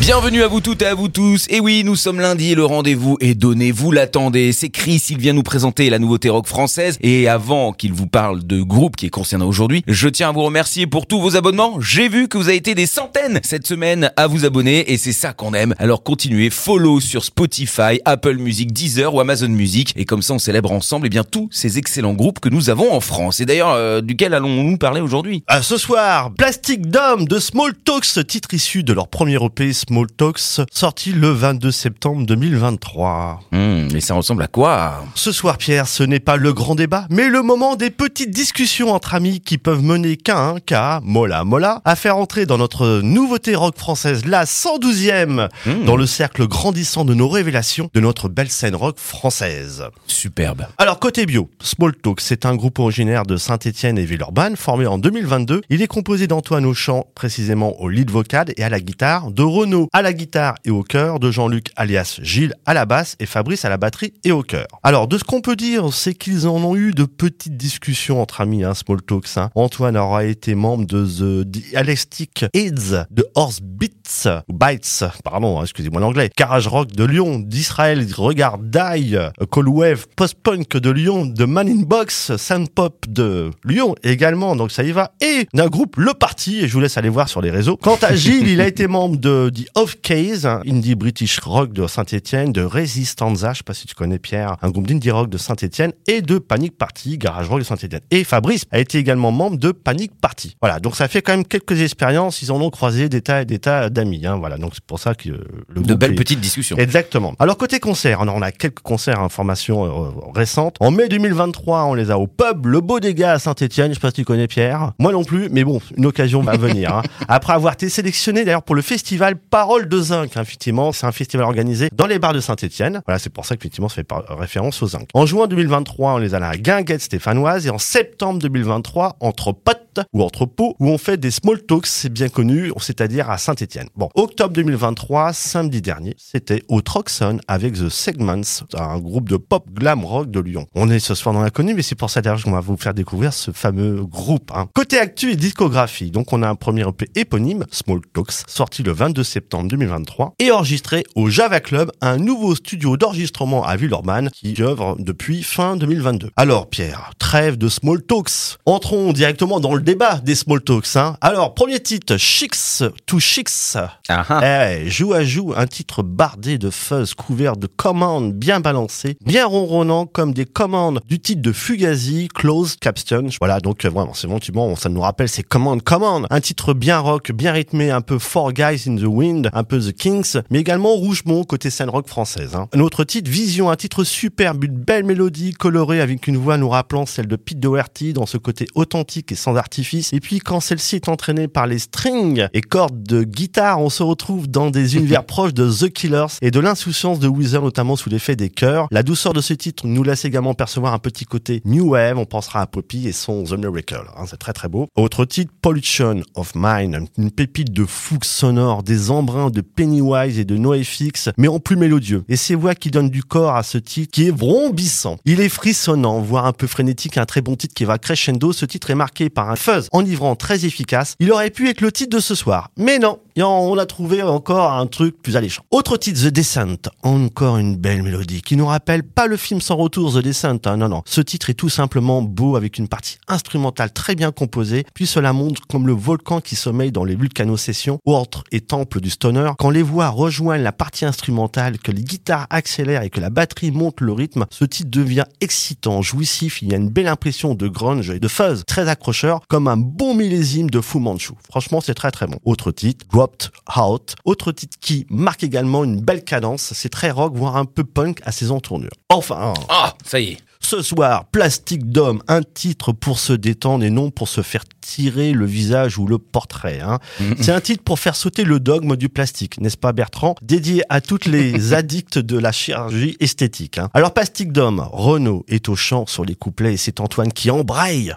Bienvenue à vous toutes et à vous tous. Et oui, nous sommes lundi le rendez-vous est donné. Vous l'attendez. C'est Chris. Il vient nous présenter la nouveauté rock française. Et avant qu'il vous parle de groupe qui est concerné aujourd'hui, je tiens à vous remercier pour tous vos abonnements. J'ai vu que vous avez été des centaines cette semaine à vous abonner et c'est ça qu'on aime. Alors continuez, follow sur Spotify, Apple Music, Deezer ou Amazon Music. Et comme ça, on célèbre ensemble eh bien tous ces excellents groupes que nous avons en France. Et d'ailleurs, euh, duquel allons-nous parler aujourd'hui? Ah, ce soir, Plastic Dome de Small Talks, titre issu de leur premier EP Small Talks, sorti le 22 septembre 2023. Hmm, Mais ça ressemble à quoi? Ce soir, Pierre, ce n'est pas le grand débat, mais le moment des petites discussions entre amis qui peuvent mener qu'un cas, mola mola, à faire entrer dans notre nouveauté rock française, la 112e, Hmm. dans le cercle grandissant de nos révélations de notre belle scène rock française. Superbe. Alors côté bio, Small Talk, c'est un groupe originaire de Saint-Étienne et Villeurbanne, formé en 2022. Il est composé d'Antoine au chant, précisément au lead vocal et à la guitare, de Renaud à la guitare et au chœur, de Jean-Luc alias Gilles à la basse et Fabrice à la batterie et au chœur. Alors de ce qu'on peut dire, c'est qu'ils en ont eu de petites discussions entre amis, hein, Small Talks. hein. Antoine aura été membre de The Dialectic Aids, de Horse Beats, ou Bites, pardon, hein, excusez-moi l'anglais, Garage Rock de Lyon, d'Israël, Regard Die, Cold Wave, Post-Punk de Lyon, de Man in Box, Sound Pop de Lyon également, donc ça y va, et d'un groupe Le Parti, et je vous laisse aller voir sur les réseaux. Quant à Gilles, il a été membre de Off Case, un indie British rock de Saint-Etienne, de Resistanza, je sais pas si tu connais Pierre, un groupe d'indie rock de Saint-Etienne, et de Panic Party, Garage Rock de Saint-Etienne. Et Fabrice a été également membre de Panic Party. Voilà, donc ça fait quand même quelques expériences, ils en ont croisé des tas et des tas d'amis, hein, voilà, donc c'est pour ça que le De belles est- petites discussions. Exactement. Alors côté concert, on a quelques concerts, informations euh, récentes. En mai 2023, on les a au pub Le Beau Gars à Saint-Etienne. Je sais pas si tu connais Pierre. Moi non plus, mais bon, une occasion va venir. hein. Après avoir été sélectionné d'ailleurs pour le festival Parole de Zinc. Effectivement, c'est un festival organisé dans les bars de Saint-Etienne. Voilà, c'est pour ça qu'effectivement, ça fait référence au zinc. En juin 2023, on les a à la Guinguette stéphanoise et en septembre 2023, entre potes ou entre pots, où on fait des small talks, c'est bien connu, c'est-à-dire à Saint-Etienne. Bon, octobre 2023, samedi dernier, c'était au Troxon avec The Segments, un groupe de pop glam rock de Lyon. On est ce soir dans l'inconnu, mais c'est pour ça d'ailleurs qu'on va vous faire découvrir ce fameux groupe. hein. Côté actu et discographie, donc on a un premier EP éponyme, Small Talks, sorti le 22 septembre 2023 et enregistré au Java Club, un nouveau studio d'enregistrement à Villeurbanne qui œuvre depuis fin 2022. Alors Pierre, trêve de Small Talks. Entrons directement dans le débat des Small Talks. Hein. Alors, premier titre, Chicks to Chicks. Ah ah. Eh, joue à joue, un titre bardé de fuzz couvert de commandes bien balancées, bien ronronnant comme des commandes du titre de Fugazi, Closed Caption. Voilà, donc euh, vraiment, c'est bon, tu ça nous rappelle ces commandes, commandes. Un titre bien rock, bien rythmé, un peu Four Guys in the Wind, un peu The Kings, mais également Rougemont côté scène rock française. Hein. Un autre titre, Vision, un titre superbe, une belle mélodie colorée avec une voix nous rappelant celle de Pete Doherty dans ce côté authentique et sans artifice. Et puis quand celle-ci est entraînée par les strings et cordes de guitare, on se retrouve dans des univers proches de The Killers et de l'insouciance de Weezer, notamment sous l'effet des chœurs. La douceur de ce titre nous laisse également percevoir un petit côté New Wave. On pensera à Poppy et son The Miracle. hein, c'est très très beau. Autre titre, Pollution of Mind, une pépite de fougue sonore, des embruns de Pennywise et de NoFX, mais en plus mélodieux. Et ces voix qui donnent du corps à ce titre qui est vrombissant. Il est frissonnant, voire un peu frénétique, un très bon titre qui va crescendo. Ce titre est marqué par un fuzz enivrant très efficace. Il aurait pu être le titre de ce soir, mais non. On a trouvé encore un truc plus alléchant. Autre titre, The Descent. Encore une belle mélodie qui nous rappelle pas le film sans retour The Descent. hein, non, non. Ce titre est tout simplement beau avec une partie instrumentale très bien composée. Puis cela montre comme le volcan qui sommeille dans les vulcanosessions, et temples du stoner. Quand les voix rejoignent la partie instrumentale, que les guitares accélèrent et que la batterie monte le rythme, ce titre devient excitant, jouissif. Il y a une belle impression de grunge et de fuzz très accrocheur, comme un bon millésime de Fu Manchu. Franchement, c'est très très bon. Autre titre, Out. Autre titre qui marque également une belle cadence. C'est très rock, voire un peu punk à ses entournures. Enfin, Ah, ça y est. ce soir, Plastique d'homme, un titre pour se détendre et non pour se faire tirer le visage ou le portrait. hein. C'est un titre pour faire sauter le dogme du plastique, n'est-ce pas Bertrand? Dédié à toutes les addicts de la chirurgie esthétique. hein. Alors Plastique d'homme, Renaud est au chant sur les couplets et c'est Antoine qui embraye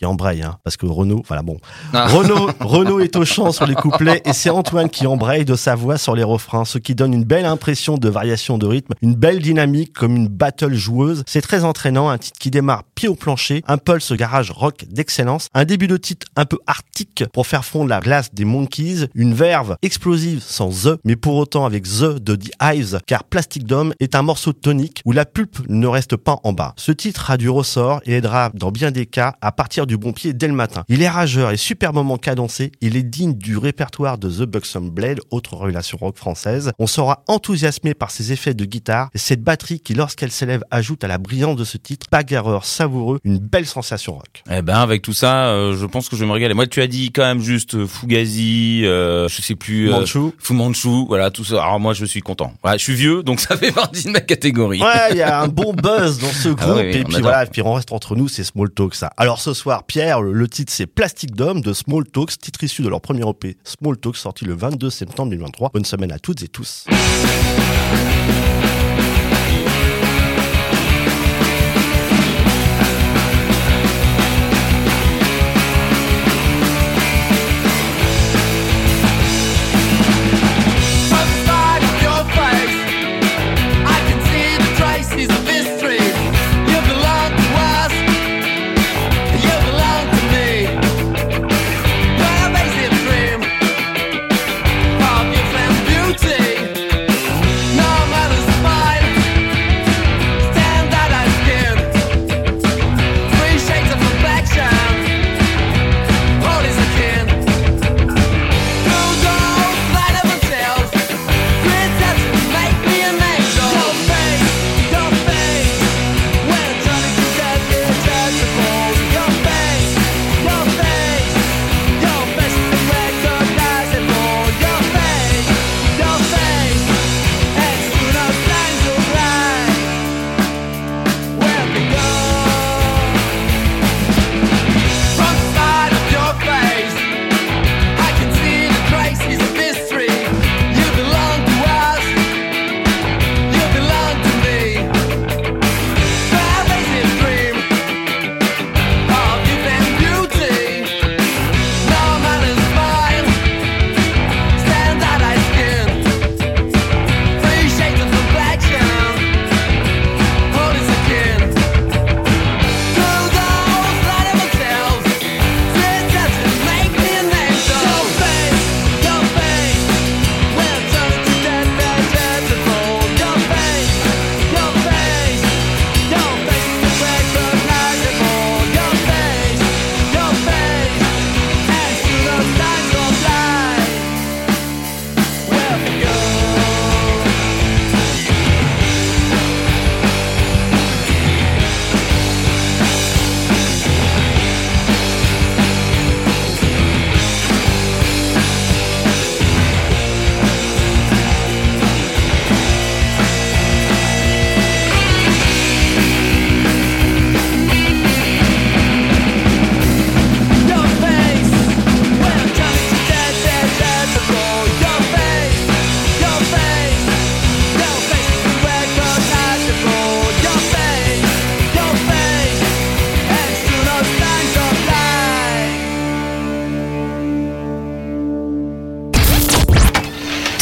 qui embraye, hein, parce que Renault, voilà bon. Ah. Renault, Renault est au chant sur les couplets et c'est Antoine qui embraye de sa voix sur les refrains, ce qui donne une belle impression de variation de rythme, une belle dynamique comme une battle joueuse. C'est très entraînant, un titre qui démarre pied au plancher, un pulse garage rock d'excellence, un début de titre un peu arctique pour faire fondre la glace des Monkeys, une verve explosive sans The, mais pour autant avec The de The Hives, car Plastic Dome est un morceau tonique où la pulpe ne reste pas en bas. Ce titre a du ressort et aidera dans bien des cas à partir du bon pied dès le matin. Il est rageur et superbement cadencé, il est digne du répertoire de The Buxom Blade, autre relation rock française. On sera enthousiasmé par ses effets de guitare et cette batterie qui lorsqu'elle s'élève ajoute à la brillance de ce titre, bagarreur savoureux, une belle sensation rock. Eh ben avec tout ça, euh, je pense que je vais me régaler. Moi, tu as dit quand même juste euh, Fugazi, euh, je sais plus, euh, Manchu. Fu Manchu, voilà tout ça. Alors moi, je suis content. Voilà, je suis vieux, donc ça fait partie de ma catégorie. Ouais, il y a un bon buzz dans ce groupe. Ah oui, oui, et puis adore. voilà, et puis on reste entre nous, c'est Small Talk ça. Alors ce soir, Pierre, le, titre c'est Plastic Dome de Small Talks, titre issu de leur premier EP Small Talks sorti le 22 septembre 2023. Bonne semaine à toutes et tous.